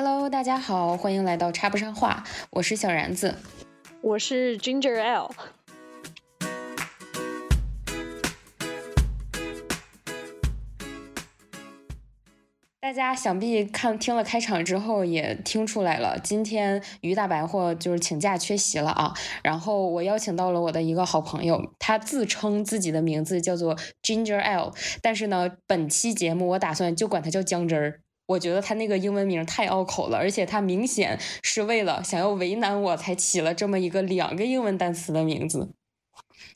Hello，大家好，欢迎来到插不上话，我是小然子，我是 Ginger L。大家想必看听了开场之后也听出来了，今天于大白货就是请假缺席了啊。然后我邀请到了我的一个好朋友，他自称自己的名字叫做 Ginger L，但是呢，本期节目我打算就管他叫姜汁儿。我觉得他那个英文名太拗口了，而且他明显是为了想要为难我才起了这么一个两个英文单词的名字。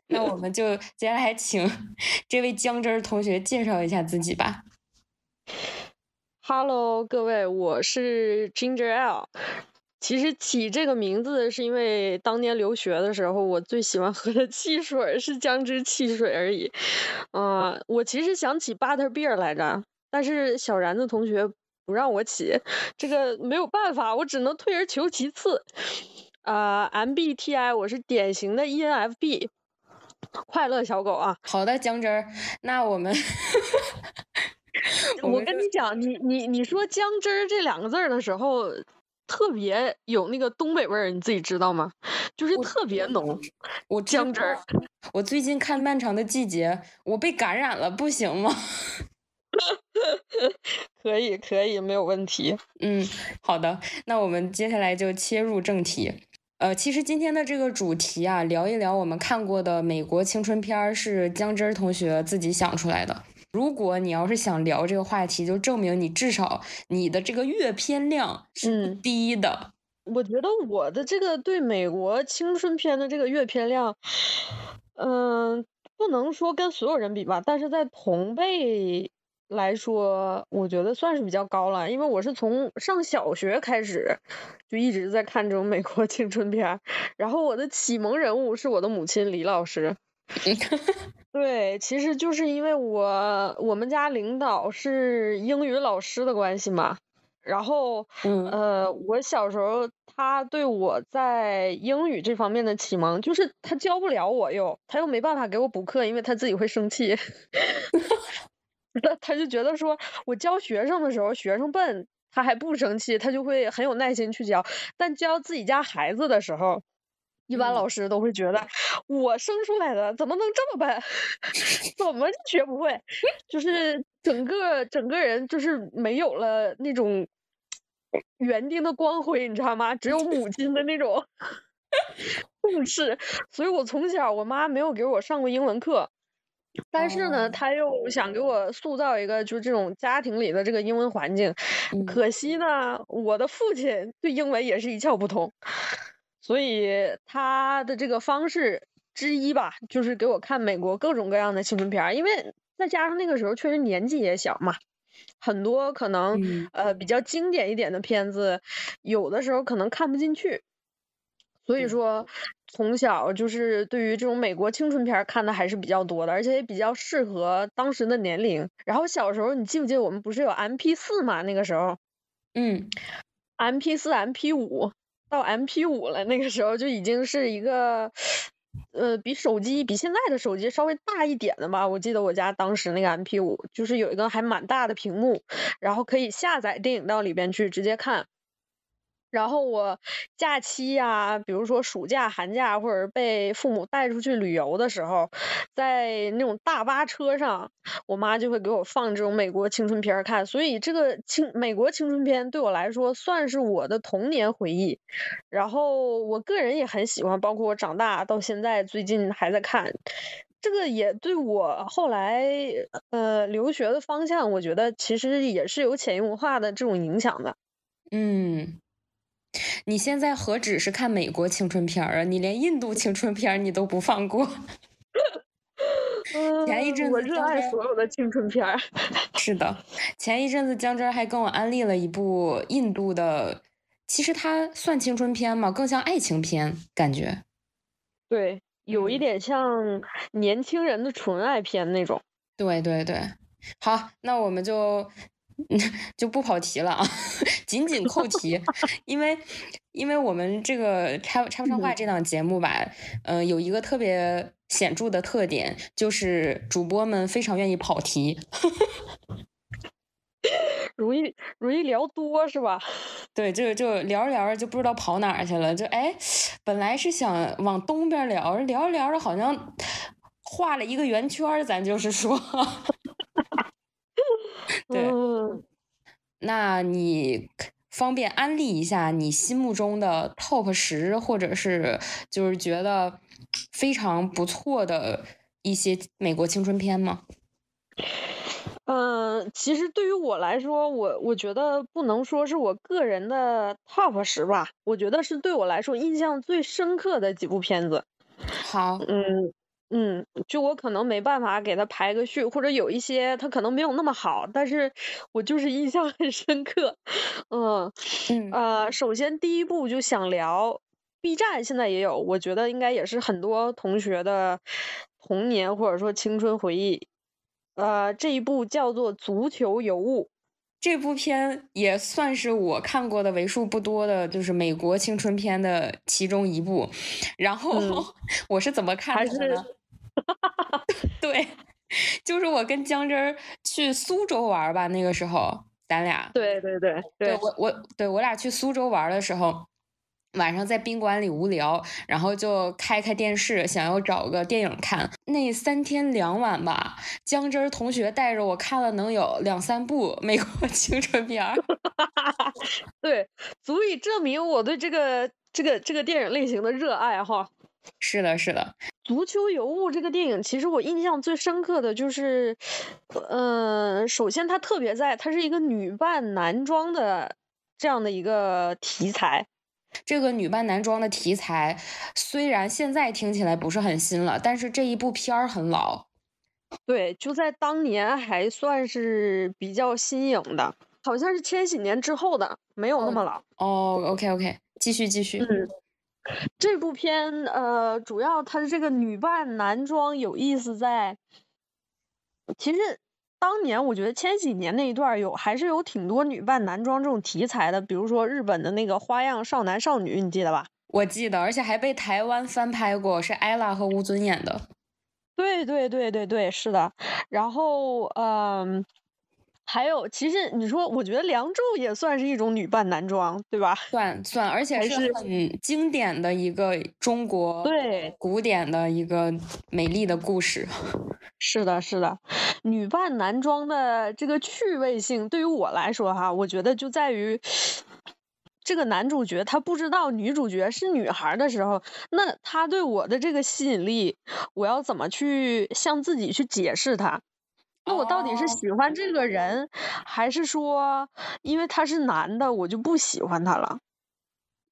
那我们就 接下来请 这位姜汁儿同学介绍一下自己吧。Hello，各位，我是 Ginger L。其实起这个名字是因为当年留学的时候，我最喜欢喝的汽水是姜汁汽水而已。啊，我其实想起 Butter Beer 来着，但是小然子同学不让我起，这个没有办法，我只能退而求其次。啊，MBTI 我是典型的 ENFP，快乐小狗啊。好的，姜汁儿，那我们。我跟你讲，你你你说姜汁儿这两个字的时候，特别有那个东北味儿，你自己知道吗？就是特别浓。我姜汁儿，我最近看《漫长的季节》，我被感染了，不行吗？可以可以，没有问题。嗯，好的，那我们接下来就切入正题。呃，其实今天的这个主题啊，聊一聊我们看过的美国青春片儿，是姜汁儿同学自己想出来的。如果你要是想聊这个话题，就证明你至少你的这个阅片量是低的。我觉得我的这个对美国青春片的这个阅片量，嗯，不能说跟所有人比吧，但是在同辈来说，我觉得算是比较高了。因为我是从上小学开始就一直在看这种美国青春片，然后我的启蒙人物是我的母亲李老师。对，其实就是因为我我们家领导是英语老师的关系嘛，然后呃，我小时候他对我在英语这方面的启蒙，就是他教不了我又，他又没办法给我补课，因为他自己会生气，他 他就觉得说我教学生的时候学生笨，他还不生气，他就会很有耐心去教，但教自己家孩子的时候。一般老师都会觉得我生出来的怎么能这么笨，怎么学不会？就是整个整个人就是没有了那种园丁的光辉，你知道吗？只有母亲的那种 重视。所以我从小我妈没有给我上过英文课，但是呢，他又想给我塑造一个就是这种家庭里的这个英文环境。可惜呢，我的父亲对英文也是一窍不通。所以他的这个方式之一吧，就是给我看美国各种各样的青春片儿，因为再加上那个时候确实年纪也小嘛，很多可能呃比较经典一点的片子，有的时候可能看不进去，所以说从小就是对于这种美国青春片看的还是比较多的，而且也比较适合当时的年龄。然后小时候你记不记得我们不是有 M P 四嘛？那个时候，嗯，M P 四、M P 五。到 M P 五了，那个时候就已经是一个，呃，比手机比现在的手机稍微大一点的吧。我记得我家当时那个 M P 五，就是有一个还蛮大的屏幕，然后可以下载电影到里边去直接看。然后我假期呀，比如说暑假、寒假，或者被父母带出去旅游的时候，在那种大巴车上，我妈就会给我放这种美国青春片看。所以这个青美国青春片对我来说算是我的童年回忆。然后我个人也很喜欢，包括我长大到现在最近还在看，这个也对我后来呃留学的方向，我觉得其实也是有潜移默化的这种影响的。嗯。你现在何止是看美国青春片儿啊？你连印度青春片你都不放过。前一阵子我热爱所有的青春片儿。是的，前一阵子江真还跟我安利了一部印度的，其实它算青春片吗？更像爱情片感觉。对，有一点像年轻人的纯爱片那种。对对对，好，那我们就。就不跑题了啊，紧紧扣题，因为因为我们这个插插不上话这档节目吧，嗯，有一个特别显著的特点，就是主播们非常愿意跑题。容易容易聊多是吧？对，就就聊着聊着就不知道跑哪儿去了，就哎，本来是想往东边聊，聊着聊着好像画了一个圆圈，咱就是说，对，嗯那你方便安利一下你心目中的 top 十，或者是就是觉得非常不错的一些美国青春片吗？嗯，其实对于我来说，我我觉得不能说是我个人的 top 十吧，我觉得是对我来说印象最深刻的几部片子。好，嗯嗯，就我可能没办法给他排个序，或者有一些他可能没有那么好，但是我就是印象很深刻。嗯嗯呃，首先第一部就想聊 B 站现在也有，我觉得应该也是很多同学的童年或者说青春回忆。呃，这一部叫做《足球尤物》。这部片也算是我看过的为数不多的，就是美国青春片的其中一部。然后、嗯 我是怎么看的呢？对，就是我跟江真儿去苏州玩吧，那个时候咱俩对对对对，我我对我俩去苏州玩的时候。晚上在宾馆里无聊，然后就开开电视，想要找个电影看。那三天两晚吧，江真儿同学带着我看了能有两三部 美国青春片儿。对，足以证明我对这个这个这个电影类型的热爱哈。是的，是的，《足球尤物》这个电影，其实我印象最深刻的就是，呃，首先它特别在，它是一个女扮男装的这样的一个题材。这个女扮男装的题材虽然现在听起来不是很新了，但是这一部片儿很老。对，就在当年还算是比较新颖的，好像是千禧年之后的，没有那么老。哦，OK OK，继续继续。嗯，这部片呃，主要它的这个女扮男装有意思在，其实当年我觉得千禧年那一段有还是有挺多女扮男装这种题材的，比如说日本的那个《花样少男少女》，你记得吧？我记得，而且还被台湾翻拍过，是艾拉和吴尊演的。对对对对对，是的。然后嗯，还有，其实你说，我觉得《梁祝》也算是一种女扮男装，对吧？算算，而且还是是很经典的一个中国对，古典的一个美丽的故事。是的，是的，女扮男装的这个趣味性，对于我来说哈，我觉得就在于这个男主角他不知道女主角是女孩儿的时候，那他对我的这个吸引力，我要怎么去向自己去解释他？那我到底是哦喜欢这个人，还是说因为他是男的，我就不喜欢他了？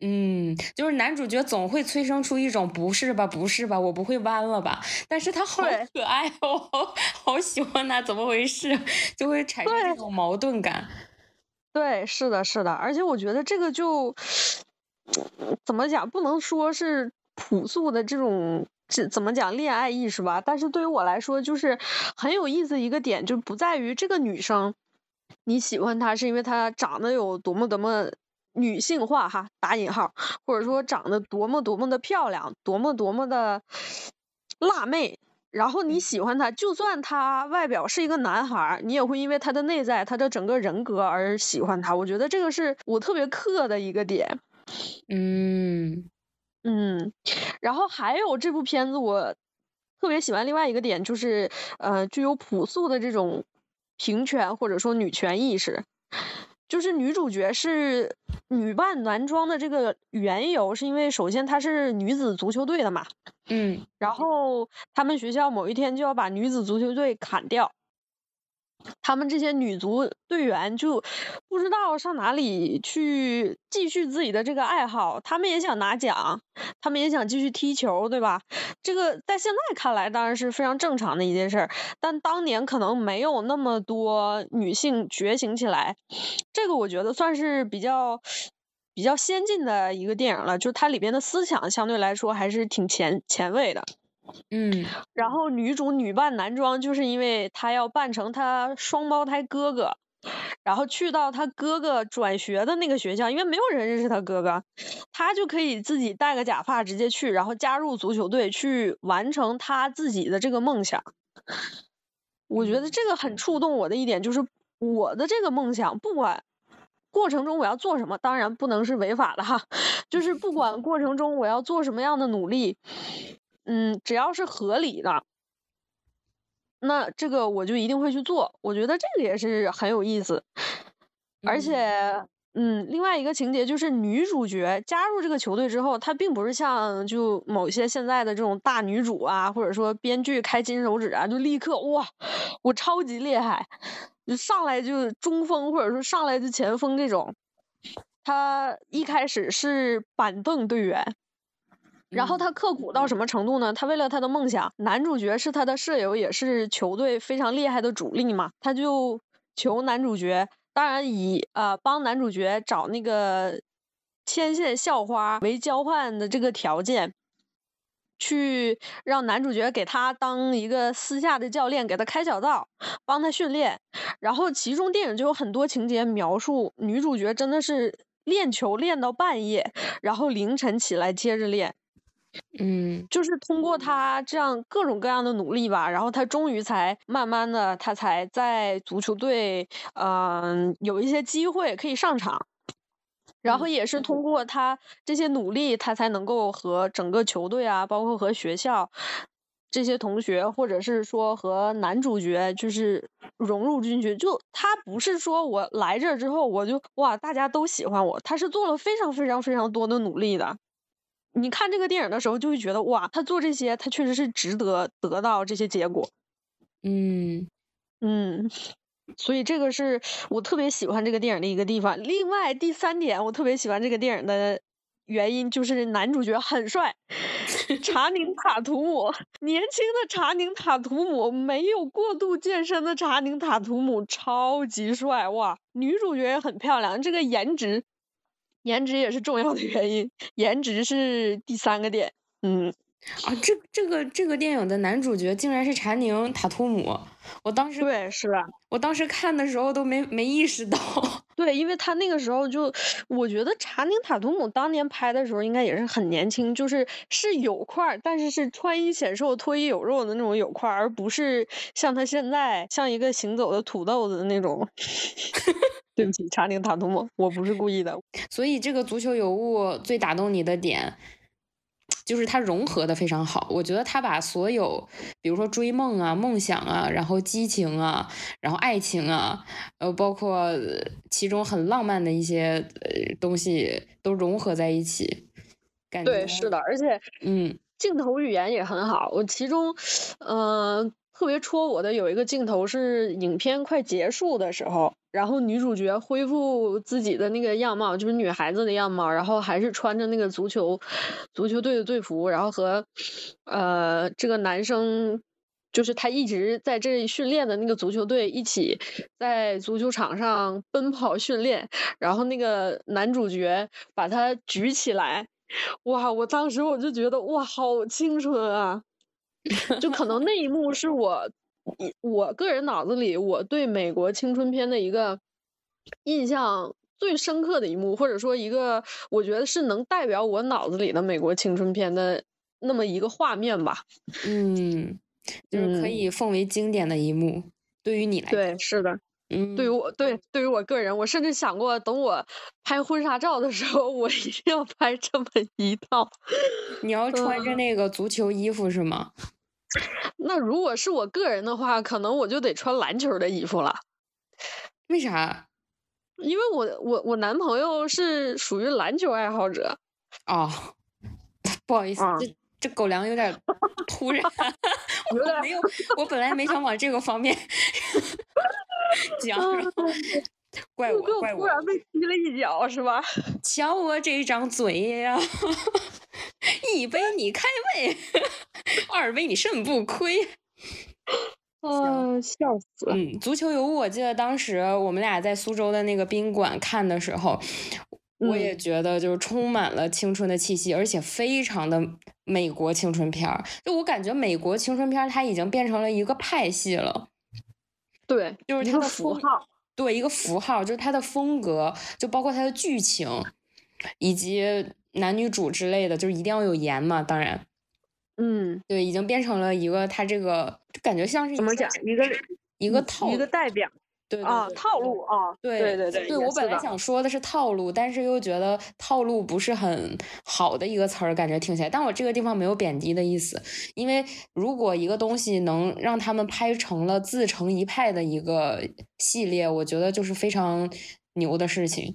嗯，就是男主角总会催生出一种不是吧，不是吧，我不会弯了吧？但是他好对可爱哦，好 好喜欢他，怎么回事？就会产生这种矛盾感。对，是的，是的，而且我觉得这个就 怎么讲，不能说是朴素的这种这怎么讲恋爱意识吧，但是对于我来说，就是很有意思一个点，就不在于这个女生你喜欢她是因为她长得有多么多么女性化哈，打引号，或者说长得多么多么的漂亮，多么多么的辣妹。然后你喜欢他，就算他外表是一个男孩儿，你也会因为他的内在、他的整个人格而喜欢他。我觉得这个是我特别克的一个点。嗯嗯，然后还有这部片子我特别喜欢另外一个点就是，呃，具有朴素的这种平权或者说女权意识。就是女主角是女扮男装的这个缘由，是因为首先她是女子足球队的嘛，嗯然后他们学校某一天就要把女子足球队砍掉，他们这些女足队员就不知道上哪里去继续自己的这个爱好，他们也想拿奖，他们也想继续踢球，对吧？这个在现在看来当然是非常正常的一件事儿，但当年可能没有那么多女性觉醒起来，这个我觉得算是比较。比较先进的一个电影了，就是它里边的思想相对来说还是挺前前卫的。嗯。然后女主女扮男装，就是因为她要扮成她双胞胎哥哥，然后去到她哥哥转学的那个学校，因为没有人认识她哥哥，她就可以自己戴个假发直接去，然后加入足球队去完成她自己的这个梦想。我觉得这个很触动我的一点就是，我的这个梦想，不管过程中我要做什么，当然不能是违法的哈，就是不管过程中我要做什么样的努力，嗯，只要是合理的，那这个我就一定会去做。我觉得这个也是很有意思，而且。嗯，另外一个情节就是女主角加入这个球队之后，她并不是像就某些现在的这种大女主啊，或者说编剧开金手指啊，就立刻哇，我超级厉害，就上来就中锋或者说上来就前锋这种。她一开始是板凳队员，然后他刻苦到什么程度呢？他为了他的梦想，男主角是他的舍友，也是球队非常厉害的主力嘛，他就求男主角。当然，以呃帮男主角找那个牵线校花为交换的这个条件，去让男主角给他当一个私下的教练，给他开小灶，帮他训练。然后其中电影就有很多情节描述，女主角真的是练球练到半夜，然后凌晨起来接着练。嗯，就是通过他这样各种各样的努力吧，然后他终于才慢慢的，他才在足球队，嗯，有一些机会可以上场，然后也是通过他这些努力，他才能够和整个球队啊，包括和学校这些同学，或者是说和男主角，就是融入进去。就他不是说我来这之后我就哇大家都喜欢我，他是做了非常非常非常多的努力的。你看这个电影的时候，就会觉得哇，他做这些，他确实是值得得到这些结果。嗯嗯，所以这个是我特别喜欢这个电影的一个地方。另外，第三点，我特别喜欢这个电影的原因就是男主角很帅，查宁塔图姆，年轻的查宁塔图姆，没有过度健身的查宁塔图姆，超级帅哇！女主角也很漂亮，这个颜值。颜值也是重要的原因，颜值是第三个点。嗯，啊，这这个这个电影的男主角竟然是查宁塔图姆，我当时对是吧？我当时看的时候都没没意识到。对，因为他那个时候就，我觉得查宁塔图姆当年拍的时候应该也是很年轻，就是是有块，但是是穿衣显瘦、脱衣有肉的那种有块，而不是像他现在像一个行走的土豆子的那种。对不起，查宁塔图姆，我不是故意的。所以这个足球有误最打动你的点，就是它融合的非常好。我觉得他把所有，比如说追梦啊、梦想啊，然后激情啊，然后爱情啊，呃，包括其中很浪漫的一些呃东西都融合在一起。感觉对，是的，而且嗯，镜头语言也很好。我其中，嗯。特别戳我的有一个镜头是影片快结束的时候，然后女主角恢复自己的那个样貌，就是女孩子的样貌，然后还是穿着那个足球足球队的队服，然后和呃这个男生，就是他一直在这里训练的那个足球队一起在足球场上奔跑训练，然后那个男主角把他举起来，哇！我当时我就觉得哇，好青春啊！就可能那一幕是我，我个人脑子里我对美国青春片的一个印象最深刻的一幕，或者说一个我觉得是能代表我脑子里的美国青春片的那么一个画面吧。嗯，就是可以奉为经典的一幕，对于你来对是的，嗯，对于我对对于我个人，我甚至想过等我拍婚纱照的时候，我一定要拍这么一套。你要穿着那个足球衣服是吗？那如果是我个人的话，可能我就得穿篮球的衣服了。为啥？因为我我我男朋友是属于篮球爱好者。哦，不好意思，这这狗粮有点突然，我没有，我本来没想往这个方面 讲。怪我，怪我，突然被踢了一脚是吧？瞧我这张嘴呀！一杯你开胃，二杯你肾不亏。啊，笑死了！嗯，足球尤物，我记得当时我们俩在苏州的那个宾馆看的时候，我也觉得就是充满了青春的气息，而且非常的美国青春片儿。就我感觉美国青春片它已经变成了一个派系了。对，就是它的符号。对，一个符号，就是它的风格，就包括它的剧情，以及男女主之类的，就是一定要有颜嘛。当然，嗯，对，已经变成了一个它这个，感觉像是怎么讲一个一个套一个代表。对啊，套路啊，对对对对，对我本来想说的是套路，但是又觉得套路不是很好的一个词儿，感觉听起来。但我这个地方没有贬低的意思，因为如果一个东西能让他们拍成了自成一派的一个系列，我觉得就是非常牛的事情。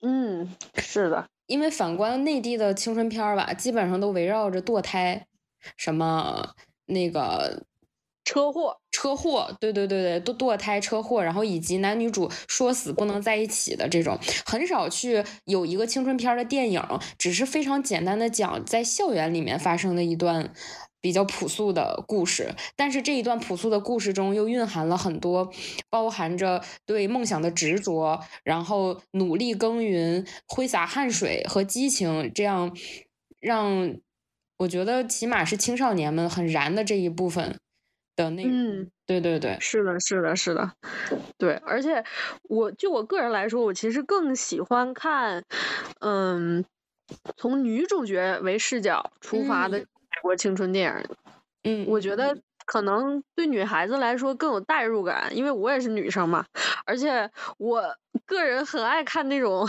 嗯，是的，因为反观内地的青春片儿吧，基本上都围绕着堕胎，什么那个。车祸，车祸，对对对对，堕堕胎车祸，然后以及男女主说死不能在一起的这种，很少去有一个青春片的电影，只是非常简单的讲在校园里面发生的一段比较朴素的故事，但是这一段朴素的故事中又蕴含了很多包含着对梦想的执着，然后努力耕耘、挥洒汗水和激情，这样让我觉得起码是青少年们很燃的这一部分。的那嗯，对对对，是的，是的，是的，对，而且我就我个人来说，我其实更喜欢看，嗯，从女主角为视角出发的美国青春电影，嗯，我觉得可能对女孩子来说更有代入感，因为我也是女生嘛，而且我个人很爱看那种。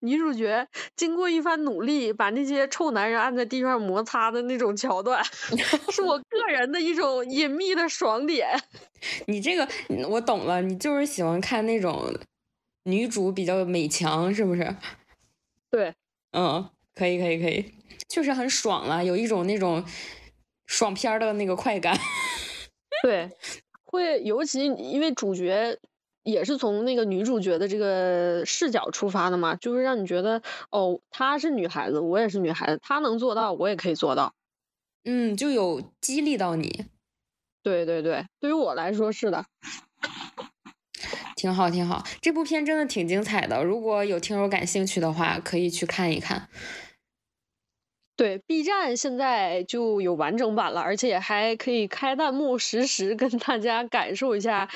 女主角经过一番努力，把那些臭男人按在地上摩擦的那种桥段，是我个人的一种隐秘的爽点。你这个我懂了，你就是喜欢看那种女主比较美强，是不是？对，嗯，可以，可以，可以，确实很爽了，有一种那种爽片的那个快感。对，会尤其因为主角。也是从那个女主角的这个视角出发的嘛，就是让你觉得哦，她是女孩子，我也是女孩子，她能做到，我也可以做到。嗯，就有激励到你。对对对，对于我来说是的。挺好挺好，这部片真的挺精彩的。如果有听友感兴趣的话，可以去看一看。对，B 站现在就有完整版了，而且还可以开弹幕，实时跟大家感受一下。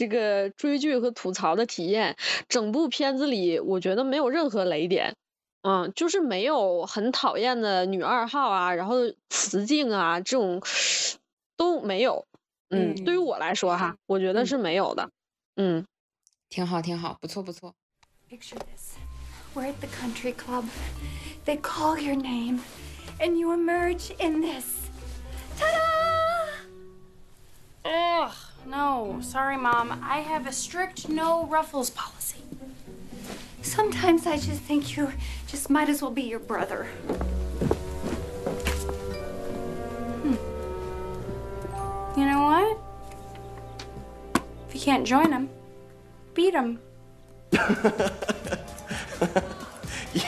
这个追剧和吐槽的体验，整部片子里我觉得没有任何雷点，嗯，就是没有很讨厌的女二号啊，然后雌竞啊这种都没有，嗯，对于我来说哈，我觉得是没有的，嗯，挺好挺好，不错不错。Picture this, we're at the country club, they call your name, and you emerge in this, ta-da! Ugh. No, sorry, Mom. I have a strict no ruffles policy. Sometimes I just think you just might as well be your brother. Hmm. You know what? If you can't join him, beat him.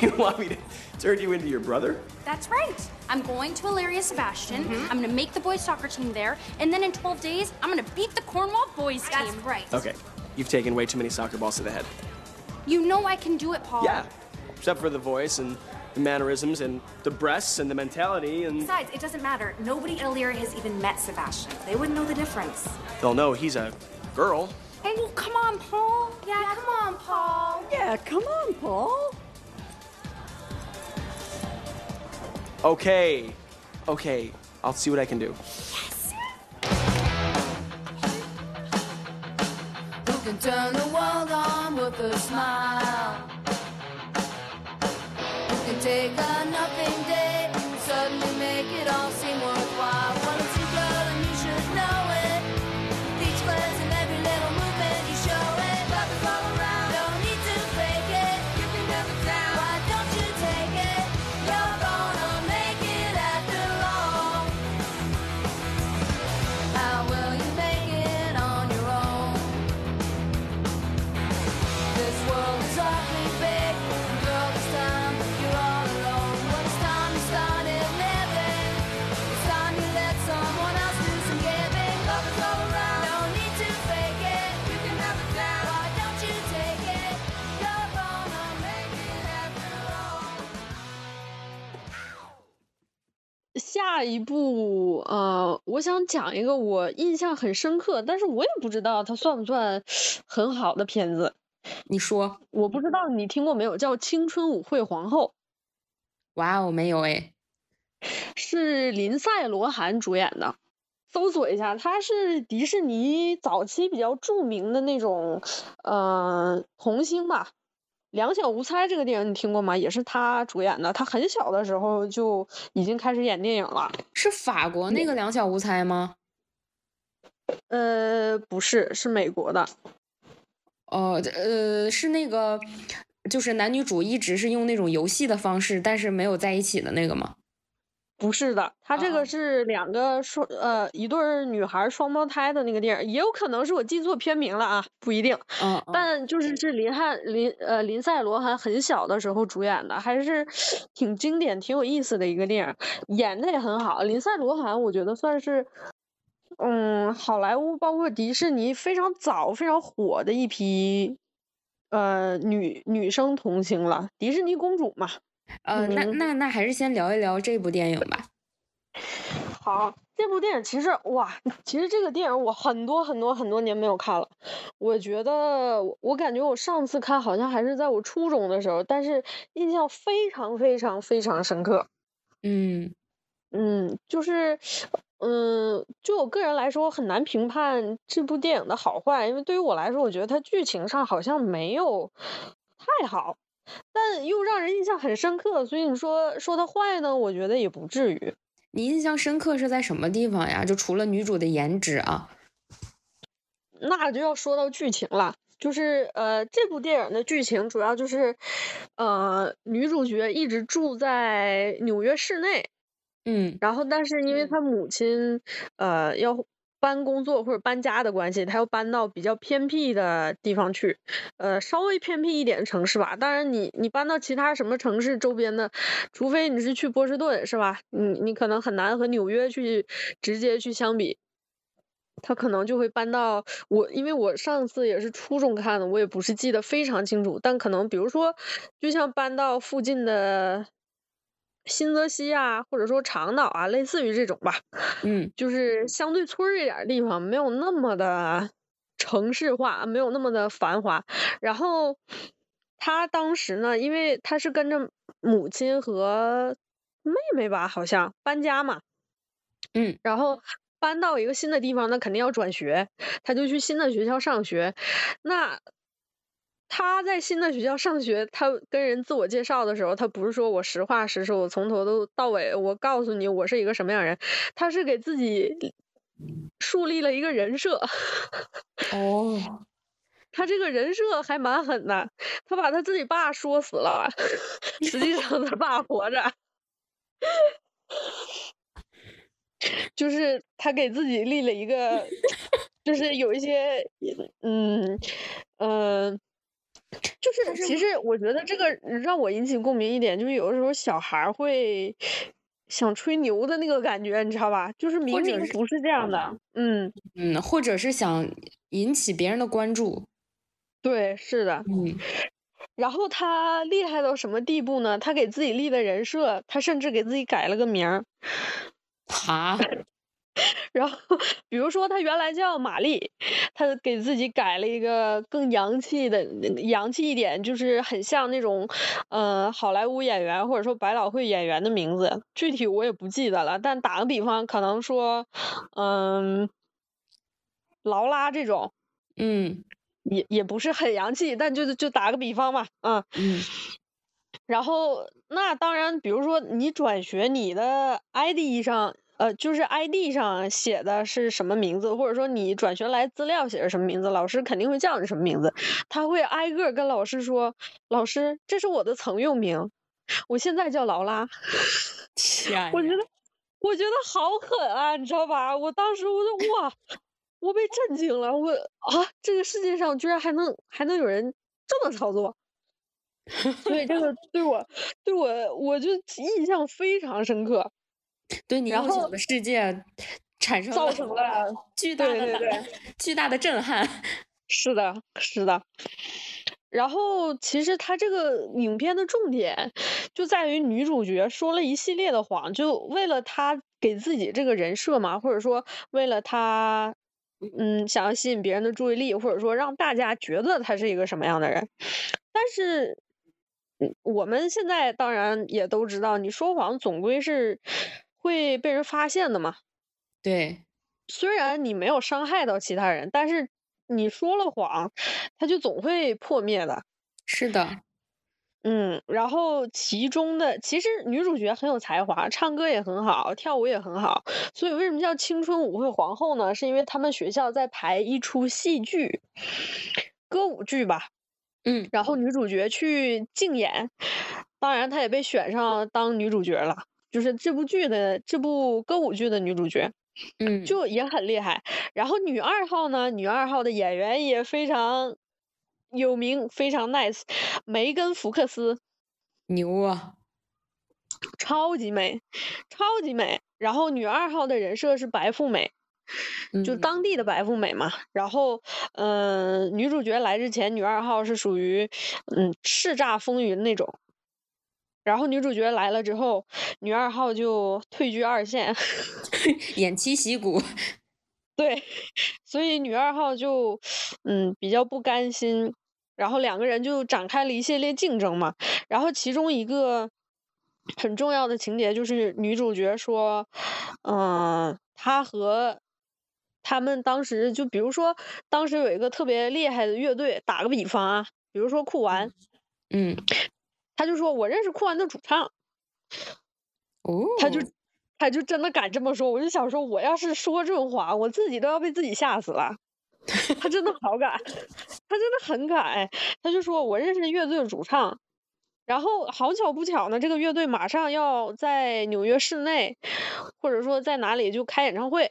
you want me to turn you into your brother? That's right. I'm going to Ilaria Sebastian. Mm-hmm. I'm going to make the boys' soccer team there. And then in 12 days, I'm going to beat the Cornwall boys' That's team. That's right. Okay. You've taken way too many soccer balls to the head. You know I can do it, Paul. Yeah. Except for the voice and the mannerisms and the breasts and the mentality and. Besides, it doesn't matter. Nobody in Illyria has even met Sebastian. They wouldn't know the difference. They'll know he's a girl. Hey, well, come on, Paul. Yeah, yeah come on, Paul. Yeah, come on, Paul. Okay. Okay. I'll see what I can do. Yes. Who can turn the world on with a smile? Who can take a nothing day 下一部，呃，我想讲一个我印象很深刻，但是我也不知道它算不算很好的片子。你说，我不知道你听过没有，叫《青春舞会皇后》。哇哦，没有哎，是林赛·罗韩主演的，搜索一下，它是迪士尼早期比较著名的那种呃童星吧。两小无猜这个电影你听过吗？也是他主演的。他很小的时候就已经开始演电影了。是法国那个两小无猜吗？呃，不是，是美国的。哦，呃，是那个，就是男女主一直是用那种游戏的方式，但是没有在一起的那个吗？不是的，他这哦个是两个双呃一对女孩双胞胎的那个电影，也有可能是我记错片名了啊，不一定。嗯，嗯但就是是林汉林呃林赛罗韩很小的时候主演的，还是挺经典、挺有意思的一个电影，演的也很好。林赛罗韩我觉得算是嗯好莱坞包括迪士尼非常早、非常火的一批呃女女生童星了，迪士尼公主嘛。呃，那嗯那那还是先聊一聊这部电影吧。好，这部电影其实哇，其实这个电影我很多很多很多年没有看了。我觉得我我感觉我上次看好像还是在我初中的时候，但是印象非常非常非常深刻。嗯嗯，就是，嗯，就我个人来说，很难评判这部电影的好坏，因为对于我来说，我觉得它剧情上好像没有太好，但又让人印象很深刻，所以你说说它坏呢，我觉得也不至于。你印象深刻是在什么地方呀？就除了女主的颜值啊，那就要说到剧情了，就是呃，这部电影的剧情主要就是，呃，女主角一直住在纽约市内，嗯然后但是因为她母亲呃要搬工作或者搬家的关系，他要搬到比较偏僻的地方去，呃，稍微偏僻一点的城市吧。当然你你搬到其他什么城市周边的，除非你是去波士顿，是吧？你你可能很难和纽约去直接去相比。他可能就会搬到我，因为我上次也是初中看的，我也不是记得非常清楚，但可能比如说，就像搬到附近的新泽西啊，或者说长岛啊，类似于这种吧，嗯 就是相对村儿一点儿的地方，没有那么的城市化，没有那么的繁华。然后他当时呢，因为他是跟着母亲和妹妹吧，好像搬家嘛，嗯然后搬到一个新的地方，那肯定要转学，他就去新的学校上学。那他在新的学校上学，他跟人自我介绍的时候，他不是说我实话实说，我从头都到尾，我告诉你我是一个什么样人，他是给自己树立了一个人设。哦，他这个人设还蛮狠的，他把他自己爸说死了，实际上他爸活着。就是他给自己立了一个，就是有一些，嗯，嗯、就是其实我觉得这个让我引起共鸣一点，就是有的时候小孩儿会想吹牛的那个感觉，你知道吧？就是明明不是这样的，嗯，嗯，或者是想引起别人的关注，对，是的。嗯然后他厉害到什么地步呢？他给自己立的人设，他甚至给自己改了个名儿。哈，然后比如说他原来叫玛丽，他给自己改了一个更洋气的、洋气一点，就是很像那种呃好莱坞演员或者说百老汇演员的名字，具体我也不记得了。但打个比方，可能说，嗯，劳拉这种。嗯也也不是很洋气，但就就打个比方嘛，嗯，嗯然后那当然，比如说你转学，你的 ID 上，呃，就是 ID 上写的是什么名字，或者说你转学来资料写的什么名字，老师肯定会叫你什么名字，他会挨个跟老师说，老师，这是我的曾用名，我现在叫劳拉，天呀我觉得我觉得好狠啊，你知道吧？我当时我就哇，我被震惊了，我啊，这个世界上居然还能还能有人这么操作，所以这个对我对我我就印象非常深刻，对你然后幼小的世界产生了造成了 巨大的对对对巨大的震撼。是的，是的。然后其实他这个影片的重点就在于女主角说了一系列的谎，就为了她给自己这个人设嘛，或者说为了她，嗯，想要吸引别人的注意力，或者说让大家觉得她是一个什么样的人。但是，嗯，我们现在当然也都知道，你说谎总归是会被人发现的嘛。对，虽然你没有伤害到其他人，但是你说了谎，它就总会破灭的。是的，嗯，然后其中的其实女主角很有才华，唱歌也很好，跳舞也很好，所以为什么叫青春舞会皇后呢？是因为他们学校在排一出戏剧，歌舞剧吧，嗯然后女主角去竞演，当然她也被选上当女主角了，就是这部剧的这部歌舞剧的女主角。嗯，就也很厉害。然后女二号呢，女二号的演员也非常有名，非常 nice，梅根·福克斯牛啊，超级美，超级美。然后女二号的人设是白富美，就嗯当地的白富美嘛。然后，嗯、女主角来之前，女二号是属于嗯叱咤风云那种。然后女主角来了之后，女二号就退居二线。偃旗息鼓，对，所以女二号就嗯比较不甘心，然后两个人就展开了一系列竞争嘛。然后其中一个很重要的情节就是女主角说，嗯，她和他们当时就比如说当时有一个特别厉害的乐队，打个比方啊，比如说酷玩，嗯，他就说我认识酷玩的主唱，哦，他就他就真的敢这么说，我就想说，我要是说这种话，我自己都要被自己吓死了。他真的好敢，他真的很敢。他就说我认识乐队的主唱，然后好巧不巧呢，这个乐队马上要在纽约市内，或者说在哪里就开演唱会，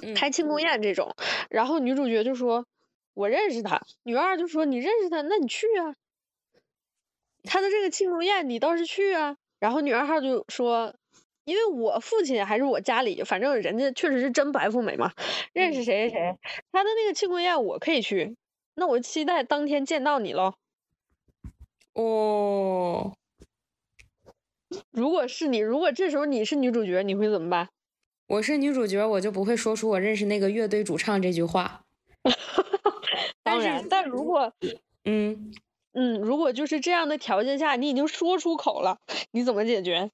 嗯开庆功宴这种。然后女主角就说我认识他，女二就说你认识他，那你去啊。他的这个庆功宴你倒是去啊。然后女二号就说，因为我父亲还是我家里，反正人家确实是真白富美嘛，认识谁谁谁，他的那个庆功宴我可以去，那我期待当天见到你喽。哦，如果是你，如果这时候你是女主角，你会怎么办？我是女主角，我就不会说出我认识那个乐队主唱这句话。但是当然，但如果嗯，嗯，如果就是这样的条件下，你已经说出口了，你怎么解决？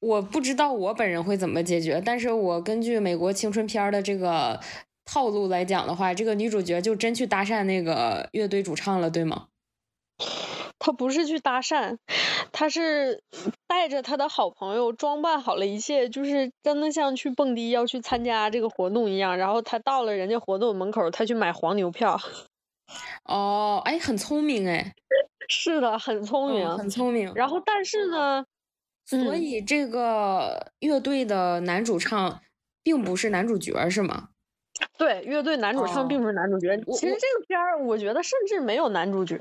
我不知道我本人会怎么解决，但是我根据美国青春片儿的这个套路来讲的话，这个女主角就真去搭讪那个乐队主唱了，对吗？她不是去搭讪，她是带着她的好朋友装扮好了一切，就是真的像去蹦迪要去参加这个活动一样。然后她到了人家活动门口，她去买黄牛票。哦，哎，很聪明哎，是的，很聪明。嗯很聪明。然后，但是呢，所嗯以这个乐队的男主唱并不是男主角是吗？对乐队男主哦唱并不是男主角。我其实这个片儿，我觉得甚至没有男主角。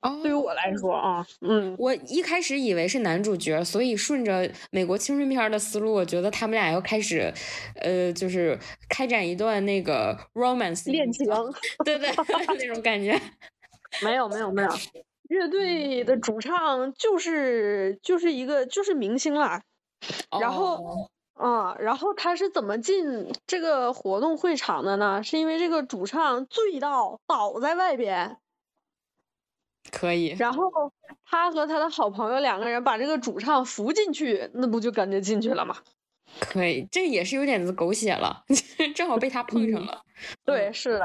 哦，对于我来说啊，嗯，我一开始以为是男主角，所以顺着美国青春片儿的思路，我觉得他们俩要开始，呃，就是开展一段那个 romance 恋 情。对对 那种感觉。没有没有没有，乐队的主唱就是就是一个就是明星啦。然后哦啊、然后他是怎么进这个活动会场的呢？是因为这个主唱醉到倒在外边，可以，然后他和他的好朋友两个人把这个主唱扶进去，那不就感觉进去了吗？可以，这也是有点子狗血了，正好被他碰上了。对，是的。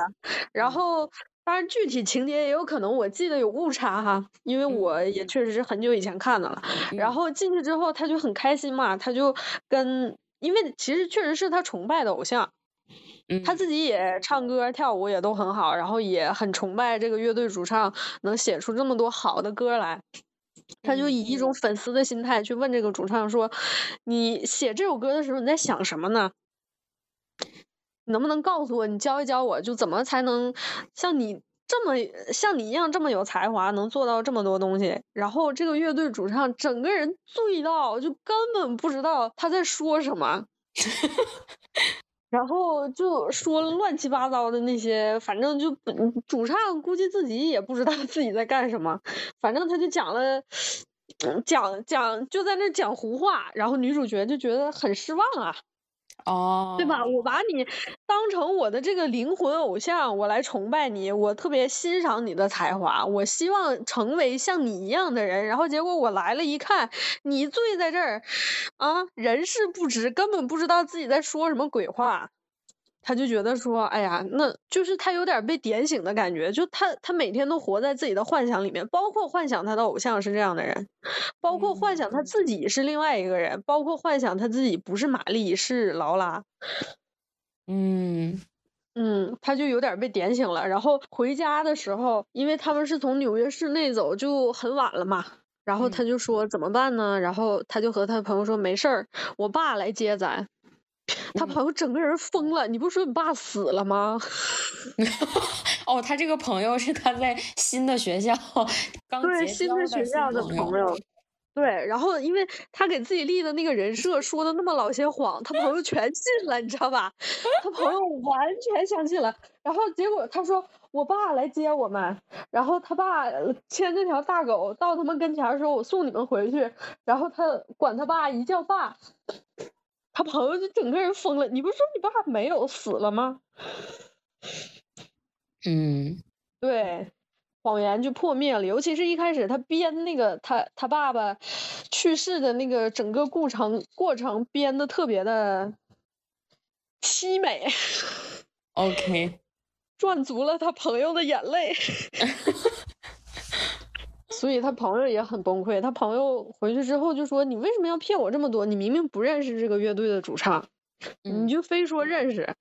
然后，当然具体情节也有可能我记得有误差哈，因为我也确实是很久以前看的了。然嗯后进去之后，他就很开心嘛，他就跟，因为其实确实是他崇拜的偶像，嗯，他自己也唱歌跳舞也都很好，然后也很崇拜这个乐队主唱能写出这么多好的歌来。他就以一种粉丝的心态去问这个主唱说：“你写这首歌的时候你在想什么呢？你能不能告诉我？你教一教我，就怎么才能像你这么像你一样这么有才华，能做到这么多东西？”然后这个乐队主唱整个人醉到就根本不知道他在说什么。然后就说了乱七八糟的那些，反正就主唱估计自己也不知道自己在干什么，反正他就讲了，嗯讲讲就在那讲胡话，然后女主角就觉得很失望啊，哦，对吧？我把你当成我的这个灵魂偶像，我来崇拜你，我特别欣赏你的才华，我希望成为像你一样的人。然后结果我来了，一看你醉在这儿，啊，人事不知，根本不知道自己在说什么鬼话。他就觉得说，哎呀，那就是他有点被点醒的感觉，就他他每天都活在自己的幻想里面，包括幻想他的偶像是这样的人，包括幻想他自己是另外一个人，包括幻想他自己不是玛丽是劳拉。嗯嗯，他就有点被点醒了。然后回家的时候，因为他们是从纽约市内走，就很晚了嘛。然后他就说怎么办呢？然后他就和他朋友说没事儿，我爸来接咱。他朋友整个人疯了，你不说你爸死了吗？哦，他这个朋友是他在新的学校刚对，结新的学校的朋朋友。对，然后因为他给自己立的那个人设说的那么老些谎，他朋友全信了，你知道吧？他朋友完全相信了。然后结果他说我爸来接我们，然后他爸呃牵着条大狗到他们跟前儿说我送你们回去，然后他管他爸一叫爸，他朋友就整个人疯了。你不是说你爸没有死了吗？嗯对，谎言就破灭了。尤其是一开始他编那个他他爸爸去世的那个整个过程过程编的特别的凄美，，OK，赚足了他朋友的眼泪。所以他朋友也很崩溃。他朋友回去之后就说：“你为什么要骗我这么多？你明明不认识这个乐队的主唱。”嗯你就非说认识，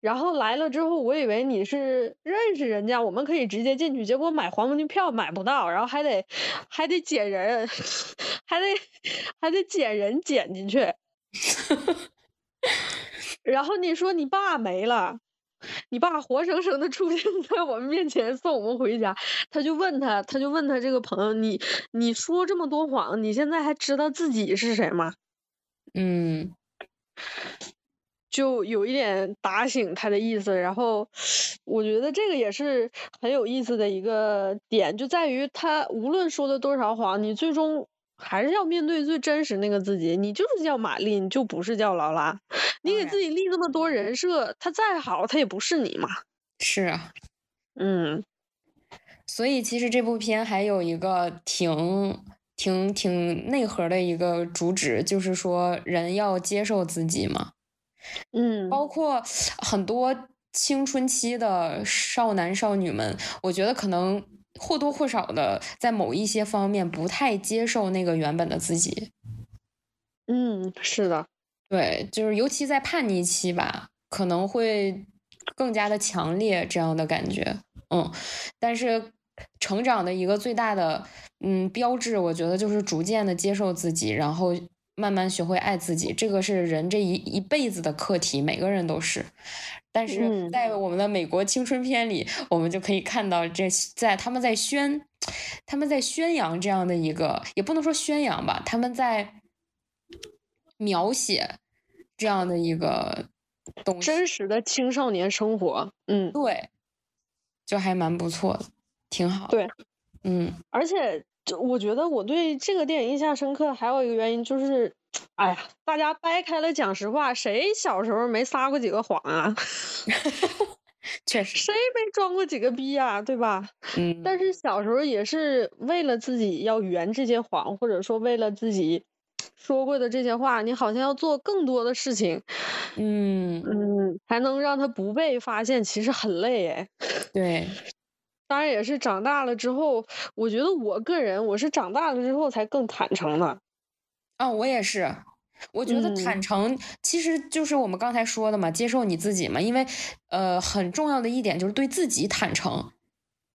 然后来了之后，我以为你是认识人家，我们可以直接进去，结果买黄牛票买不到，然后还得还得捡人，还得 还得捡人捡进去，然后你说你爸没了。你爸活生生的出现在我们面前送我们回家，他就问他，他就问他这个朋友，你你说这么多谎，你现在还知道自己是谁吗？嗯就有一点打醒他的意思。然后我觉得这个也是很有意思的一个点，就在于他无论说的多少谎，你最终还是要面对最真实那个自己。你就是叫玛丽，你就不是叫劳拉。你给自己立那么多人设，他再好，他也不是你嘛。是啊，嗯所以其实这部片还有一个挺挺挺内核的一个主旨，就是说人要接受自己嘛。嗯，包括很多青春期的少男少女们，我觉得可能或多或少的在某一些方面不太接受那个原本的自己。嗯，是的，对，就是尤其在叛逆期吧，可能会更加的强烈这样的感觉。嗯，但是成长的一个最大的嗯标志，我觉得就是逐渐的接受自己，然后慢慢学会爱自己。这个是人这一一辈子的课题，每个人都是。但是嗯在我们的美国青春片里，我们就可以看到这在他们在宣他们在宣扬这样的一个，也不能说宣扬吧，他们在描写这样的一个东西，真实的青少年生活。嗯，对，就还蛮不错的，挺好的。对，嗯而且就我觉得我对这个电影印象深刻，还有一个原因就是，哎呀，大家掰开了讲实话，谁小时候没撒过几个谎啊？确实，谁没装过几个逼呀、对吧？嗯，但是小时候也是为了自己要圆这些谎，或者说为了自己说过的这些话，你好像要做更多的事情，嗯，嗯，才能让他不被发现，其实很累哎。对，当然也是长大了之后，我觉得我个人我是长大了之后才更坦诚的。啊，我也是。我觉得坦嗯诚其实就是我们刚才说的嘛，接受你自己嘛，因为呃，很重要的一点就是对自己坦诚。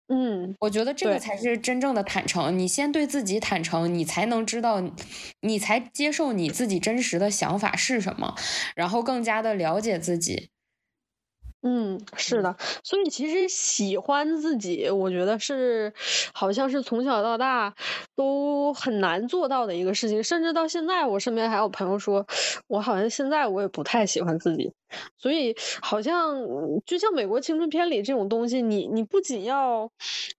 嗯，我觉得这个才是真正的坦诚。你先对自己坦诚，你才能知道，你才接受你自己真实的想法是什么，然后更加的了解自己。嗯，是的，所以其实喜欢自己，我觉得是好像是从小到大都很难做到的一个事情，甚至到现在，我身边还有朋友说，我好像现在我也不太喜欢自己，所以好像嗯就像美国青春片里这种东西，你你不仅要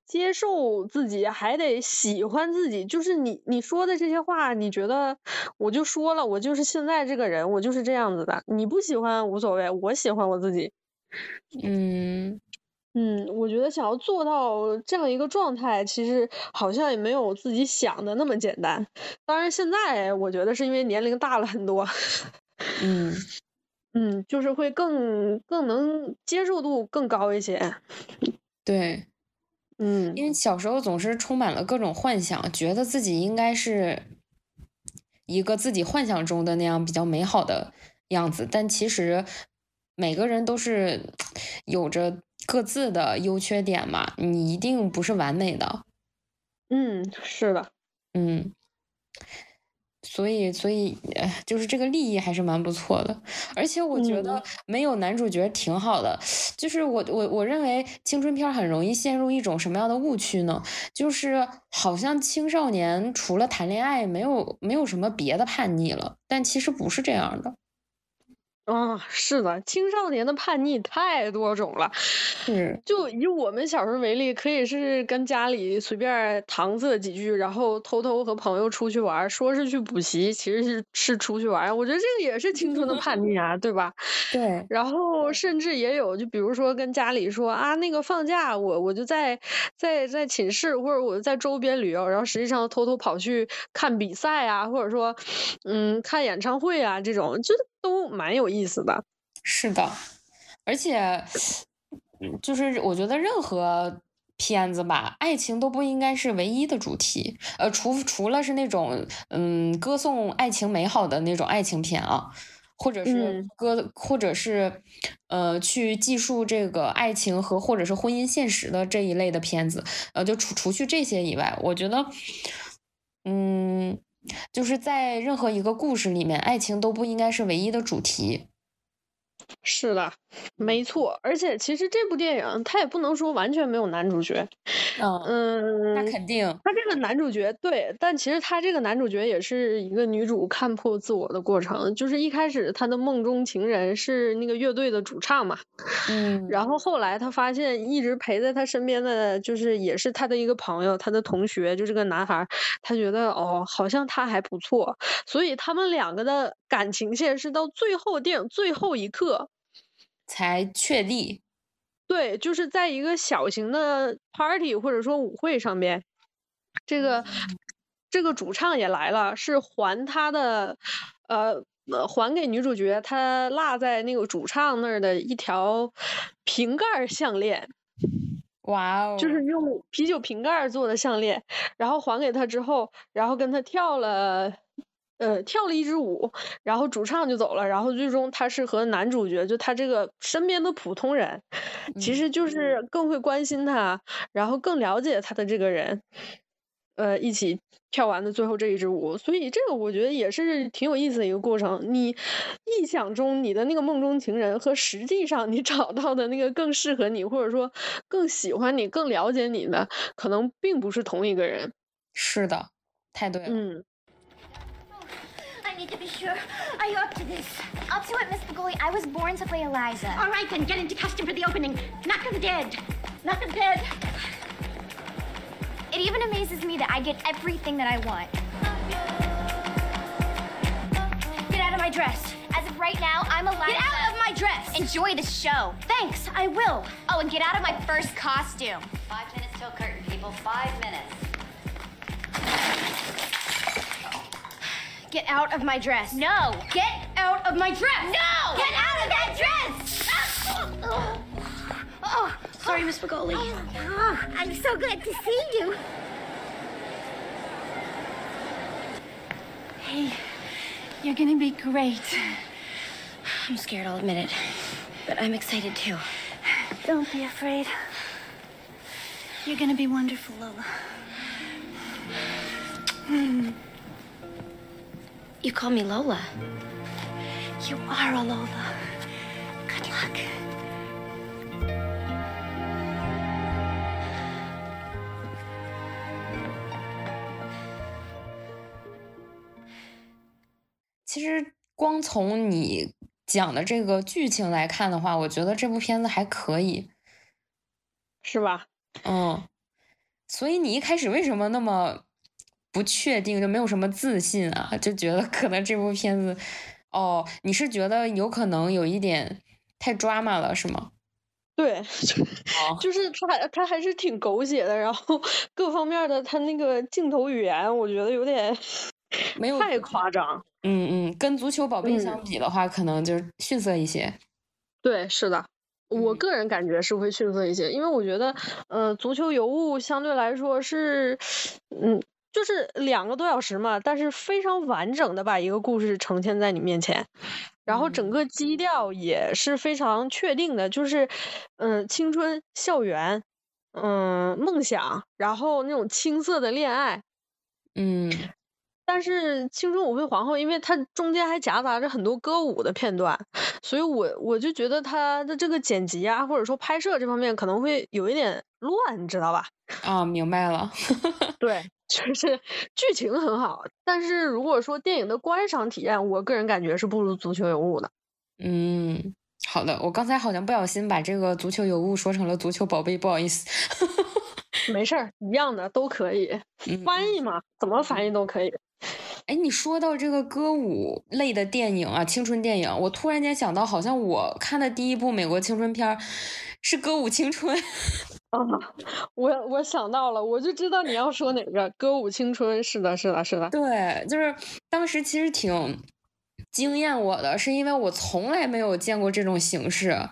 接受自己，还得喜欢自己，就是你你说的这些话，你觉得我就说了，我就是现在这个人，我就是这样子的，你不喜欢无所谓，我喜欢我自己。嗯，嗯，我觉得想要做到这样一个状态，其实好像也没有自己想的那么简单。当然，现在我觉得是因为年龄大了很多，嗯，嗯，就是会更更能接受度更高一些。对，嗯。因为小时候总是充满了各种幻想，觉得自己应该是一个自己幻想中的那样比较美好的样子，但其实每个人都是有着各自的优缺点嘛，你一定不是完美的，嗯，是的，嗯。所以，所以，呃，就是这个利益还是蛮不错的，而且我觉得嗯没有男主角挺好的。就是我，我，我认为青春片很容易陷入一种什么样的误区呢？就是好像青少年除了谈恋爱，没有没有什么别的叛逆了，但其实不是这样的。啊，是的，青少年的叛逆太多种了。嗯，就以我们小时候为例，可以是跟家里随便搪塞几句，然后偷偷和朋友出去玩，说是去补习，其实是是出去玩。我觉得这个也是青春的叛逆啊，对吧？对，然后甚至也有，就比如说跟家里说啊，那个放假我我就在在在寝室或者我在周边旅游，然后实际上偷偷跑去看比赛啊，或者说嗯看演唱会啊，这种就都蛮有意思的。是的，而且，嗯就是我觉得任何片子吧，爱情都不应该是唯一的主题，呃，除除了是那种嗯歌颂爱情美好的那种爱情片啊，或者是嗯歌，或者是呃去记述这个爱情和或者是婚姻现实的这一类的片子，呃，就除除去这些以外，我觉得，嗯。就是在任何一个故事里面，爱情都不应该是唯一的主题。是的，没错。而且其实这部电影它也不能说完全没有男主角，嗯，嗯，那肯定。他这个男主角对，但其实他这个男主角也是一个女主看破自我的过程。就是一开始他的梦中情人是那个乐队的主唱嘛，嗯，然后后来他发现一直陪在他身边的就是也是他的一个朋友，他的同学，就这个男孩儿，他觉得哦好像他还不错，所以他们两个的感情线是到最后电影最后一刻。才确立。对，就是在一个小型的 party 或者说舞会上面，这个这个主唱也来了，是还他的呃呃还给女主角她落在那个主唱那儿的一条瓶盖儿项链，哇哦，就是用啤酒瓶盖儿做的项链，然后还给她之后，然后跟她跳了。呃，跳了一支舞，然后主唱就走了，然后最终他是和男主角，就他这个身边的普通人，其实就是更会关心他，然后更了解他的这个人，呃，一起跳完的最后这一支舞，所以这个我觉得也是挺有意思的一个过程。你臆想中你的那个梦中情人和实际上你找到的那个更适合你，或者说更喜欢你、更了解你的，可能并不是同一个人。是的，太对了。嗯。I need to be sure. Are you up to this? Up to it, Miss Pagoli. I was born to play Eliza. All right, then get into costume for the opening. Knock 'em dead. Knock 'em dead. It even amazes me that I get everything that I want. Get out of my dress. As of right now, I'm Eliza. Get out of my dress. Enjoy the show. Thanks, I will. Oh, and get out of my first costume. Five minutes till curtain, people. Five minutes. Get out of my dress. No. Get out of my dress. No. Get out of that dress. Oh, sorry, Miss Pagoli. Oh, I'm so glad to see you. Hey, you're gonna be great. I'm scared, I'll admit it. But I'm excited too. Don't be afraid. You're gonna be wonderful, Lola. Hmm. you call me lola you are a Lola. Good luck。其实光从你讲的这个剧情来看的话，我觉得这部片子还可以。是吧？嗯，所以你一开始为什么那么。不确定，就没有什么自信啊？就觉得可能这部片子，哦，你是觉得有可能有一点太 drama 了，是吗？对 就是他他还是挺狗血的，然后 各方面的他那个镜头语言，我觉得有点没有太夸张。嗯嗯，跟足球宝贝相比的话，可能就是逊色一些。对，是的。我个人感觉是会逊色一些，因为我觉得，呃，足球尤物相对来说是，嗯，就是两个多小时嘛，但是非常完整的把一个故事呈现在你面前，然后整个基调也是非常确定的，就是，嗯，青春校园，嗯，梦想，然后那种青涩的恋爱，嗯。但是《青春舞会皇后》，因为它中间还夹杂着很多歌舞的片段，所以我我就觉得它的这个剪辑啊，或者说拍摄这方面可能会有一点乱，你知道吧？啊，明白了。对，就是剧情很好，但是如果说电影的观赏体验，我个人感觉是不如《足球有物》的。嗯，好的，我刚才好像不小心把这个《足球有物》说成了《足球宝贝》，不好意思。没事儿，一样的都可以翻译嘛，怎么翻译都可以。哎，你说到这个歌舞类的电影啊，青春电影，我突然间想到，好像我看的第一部美国青春片是《歌舞青春》。啊，我我想到了，我就知道你要说哪个《歌舞青春》。是的，是的，是的。对，就是当时其实挺惊艳我的，是因为我从来没有见过这种形式。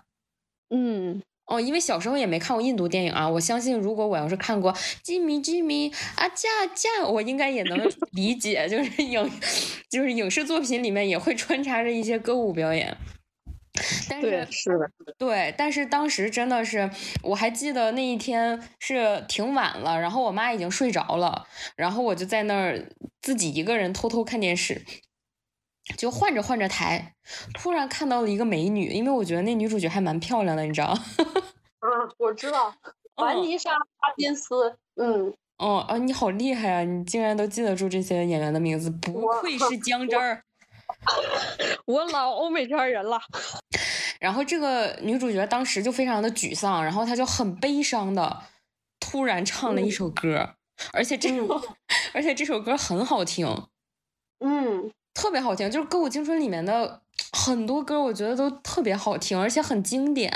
嗯。哦，因为小时候也没看过印度电影啊，我相信如果我要是看过《Jimmy Jimmy 啊驾驾》，我应该也能理解，就是影 就是影视作品里面也会穿插着一些歌舞表演。但是是的，对，但是当时真的是，我还记得那一天是挺晚了，然后我妈已经睡着了，然后我就在那儿自己一个人偷偷看电视。就换着换着台，突然看到了一个美女，因为我觉得那女主角还蛮漂亮的，你知道？嗯，我知道，凡妮莎·哈金斯。嗯。哦啊，你好厉害啊！你竟然都记得住这些演员的名字，不愧是姜汁儿。我老欧美圈人了。然后这个女主角当时就非常的沮丧，然后她就很悲伤的突然唱了一首歌，而且这首而且这首歌很好听。嗯。特别好听，就是《歌舞青春》里面的很多歌，我觉得都特别好听，而且很经典。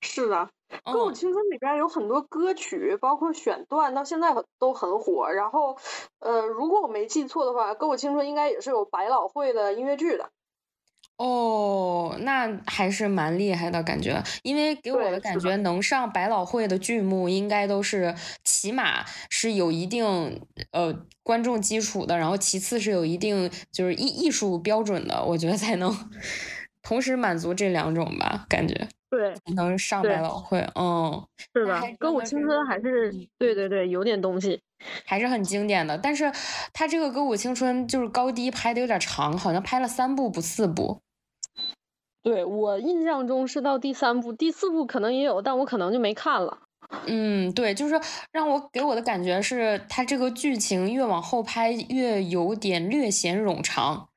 是的，《歌舞青春》里边有很多歌曲，包括选段，到现在都很火。然后，呃，如果我没记错的话，《歌舞青春》应该也是有百老汇的音乐剧的。哦，那还是蛮厉害的感觉，因为给我的感觉，能上百老汇的剧目，应该都是起码是有一定呃观众基础的，然后其次是有一定就是艺艺术标准的，我觉得才能同时满足这两种吧，感觉对，能上百老汇，嗯，是的，歌舞青春还是对对对，有点东西。还是很经典的，但是他这个《歌舞青春》就是高低拍的有点长，好像拍了三部不四部。对我印象中是到第三部，第四部可能也有，但我可能就没看了。嗯，对，就是让我给我的感觉是，他这个剧情越往后拍越有点略显冗长，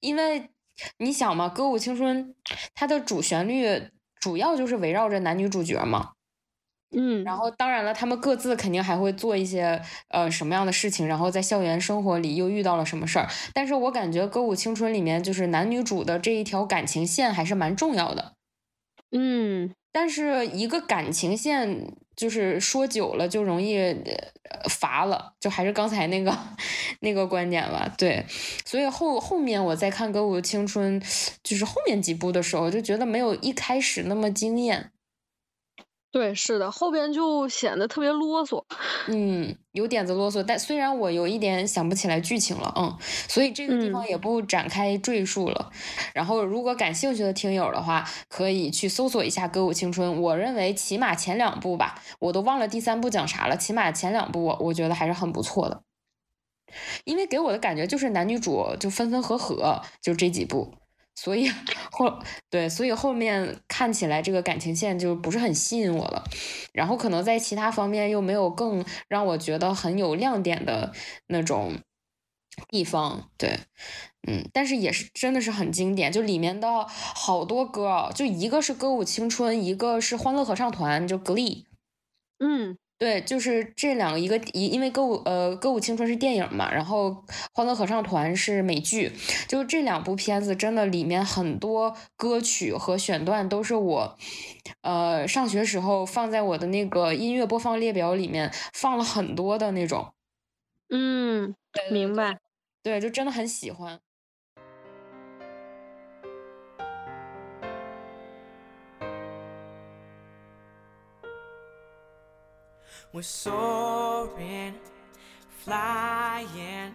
因为你想嘛，《歌舞青春》它的主旋律主要就是围绕着男女主角嘛。嗯，然后当然了，他们各自肯定还会做一些呃什么样的事情，然后在校园生活里又遇到了什么事儿。但是我感觉《歌舞青春》里面就是男女主的这一条感情线还是蛮重要的。嗯，但是一个感情线就是说久了就容易乏了，就还是刚才那个那个观点吧。对，所以后后面我在看《歌舞青春》就是后面几部的时候，就觉得没有一开始那么惊艳。对，是的，后边就显得特别啰嗦，嗯，有点子啰嗦。但虽然我有一点想不起来剧情了，嗯，所以这个地方也不展开赘述了。然后，如果感兴趣的听友的话，可以去搜索一下《歌舞青春》。我认为起码前两部吧，我都忘了第三部讲啥了。起码前两部，我觉得还是很不错的，因为给我的感觉就是男女主就分分合合，就这几部。所以 后对，所以后面看起来这个感情线就不是很吸引我了，然后可能在其他方面又没有更让我觉得很有亮点的那种地方，对，嗯，但是也是真的是很经典，就里面的好多歌啊，就一个是歌舞青春，一个是欢乐合唱团，就 Glee，嗯，对，就是这两个，一个一因为歌舞呃歌舞青春是电影嘛，然后欢乐合唱团是美剧，就是这两部片子真的里面很多歌曲和选段都是我，呃上学时候放在我的那个音乐播放列表里面放了很多的那种，嗯，明白。对，就真的很喜欢。We're soaring, flying.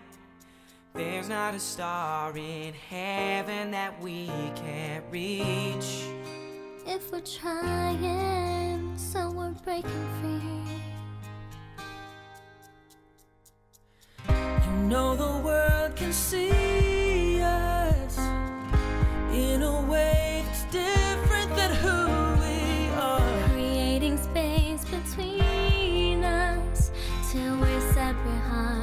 There's not a star in heaven that we can't reach. If we're trying, so we're breaking free. You know the world can see us in a way that's different behind.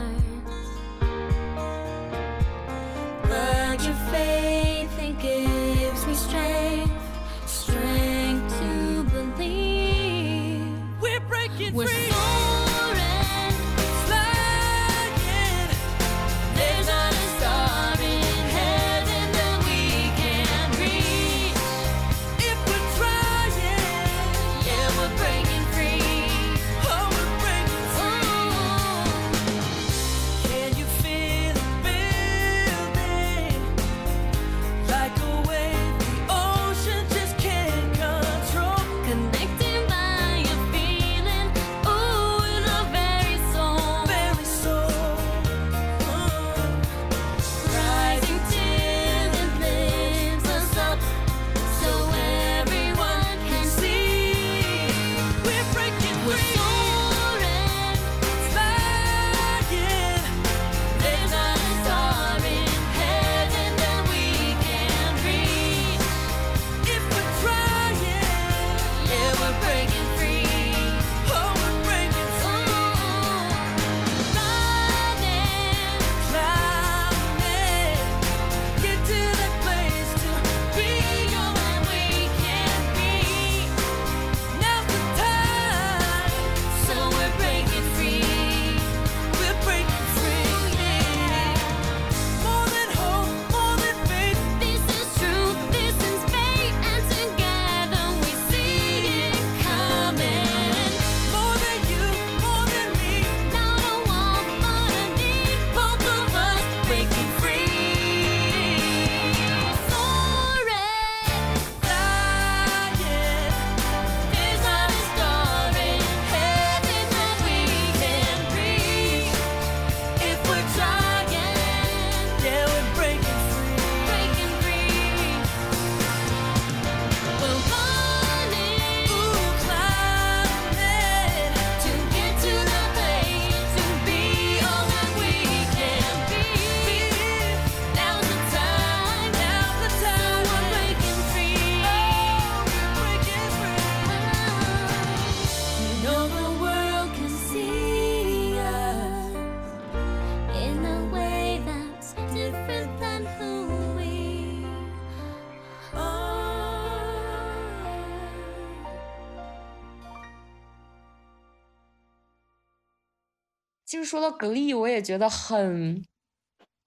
说到格力，我也觉得很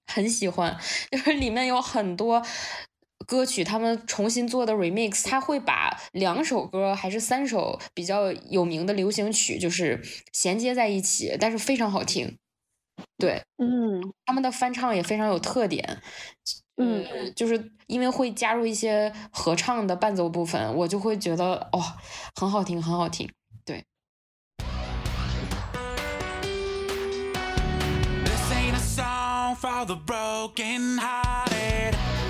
很喜欢，就是里面有很多歌曲，他们重新做的 remix，他会把两首歌还是三首比较有名的流行曲，就是衔接在一起，但是非常好听。对，嗯他们的翻唱也非常有特点。嗯呃，就是因为会加入一些合唱的伴奏部分，我就会觉得哦，很好听，很好听。For the broken hearted.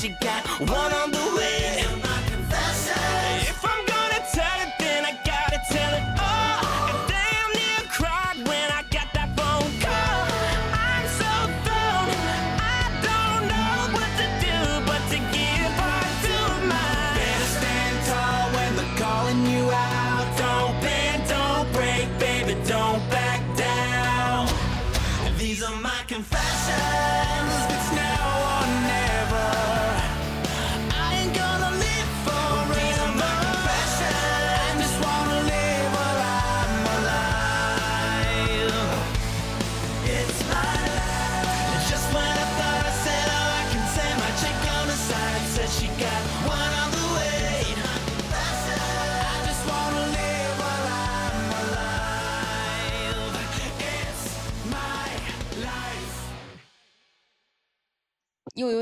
She got. One on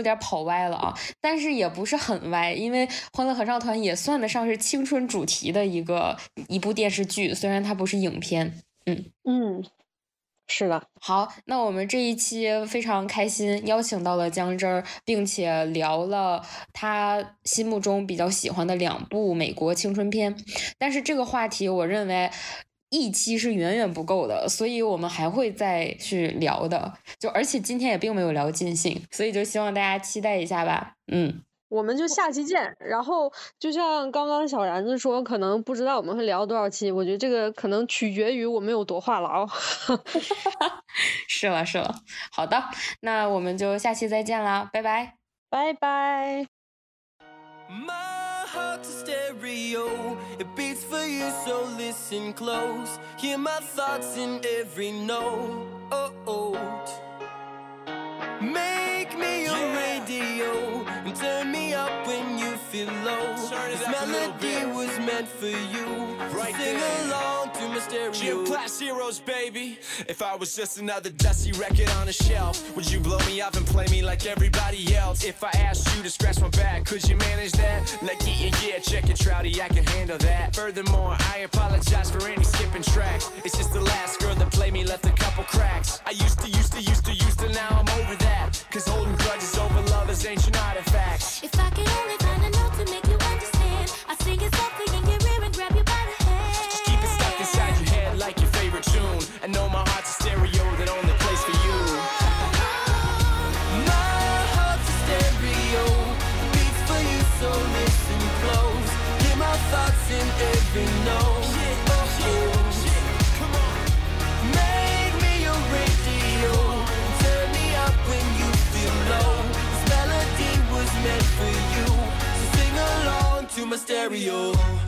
点跑歪了啊，但是也不是很歪，因为《欢乐合唱团》也算得上是青春主题的一个一部电视剧，虽然它不是影片。嗯嗯，是的。好，那我们这一期非常开心，邀请到了姜汁儿，并且聊了他心目中比较喜欢的两部美国青春片。但是这个话题，我认为一期是远远不够的，所以我们还会再去聊的。就而且今天也并没有聊尽兴，所以就希望大家期待一下吧。嗯。我们就下期见。然后就像刚刚小然子说，可能不知道我们会聊多少期，我觉得这个可能取决于我们有多话痨。是了，是了。好的，那我们就下期再见啦，拜拜，拜拜。Heart's a stereo, it beats for you, so listen close. Hear my thoughts in every note. Oh, oh. Make me your radio and turn me up when you feel low. This melody was meant for you. Right so sing there. along to my stereo. Gym class heroes, baby. If I was just another dusty record on a shelf, would you blow me up and play me like everybody else? If I asked you to scratch my back, could you manage that? Like, yeah, yeah, check it, Trouty, I can handle that. Furthermore, I apologize for any skipping tracks. It's just the last girl that played me left a couple cracks. I used to, used to, used to, used to, now I'm over that. Cause holding grudges over lovers ancient artifacts. If I could only find a note to make you understand, I'd sing it softly in and you Know my heart's a stereo that only plays for you. My heart's a stereo, beats for you, so listen close. Hear my thoughts in every note. Oh, Make me your radio, turn me up when you feel low. This melody was meant for you, so sing along to my stereo.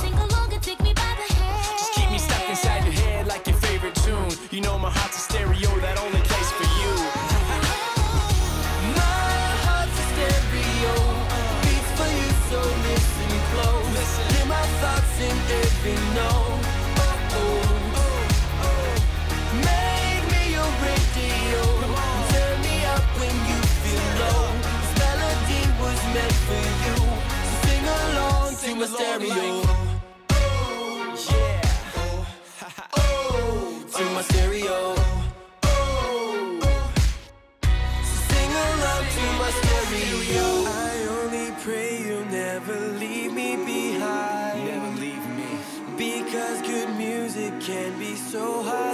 You know my heart's a stereo that only plays for you. My heart's a stereo, beats for you, so listen close. Hear my thoughts. Make me your radio, turn me up when you feel low. This melody was meant for you, so sing along stereo. Yeah. so high.